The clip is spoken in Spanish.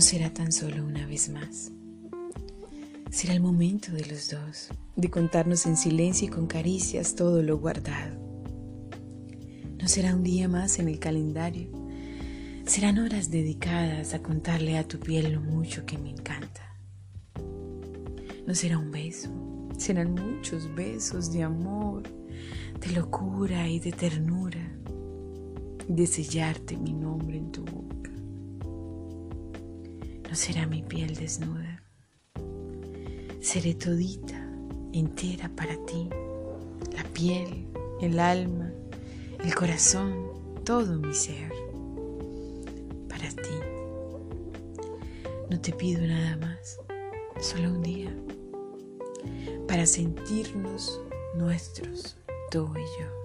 será tan solo una vez más. Será el momento de los dos, de contarnos en silencio y con caricias todo lo guardado. No será un día más en el calendario, serán horas dedicadas a contarle a tu piel lo mucho que me encanta. No será un beso, serán muchos besos de amor, de locura y de ternura, de sellarte mi nombre en tu. No será mi piel desnuda Seré todita, entera para ti, la piel, el alma, el corazón, todo mi ser, para ti. No te pido nada más, solo un día, para sentirnos nuestros, tú y yo.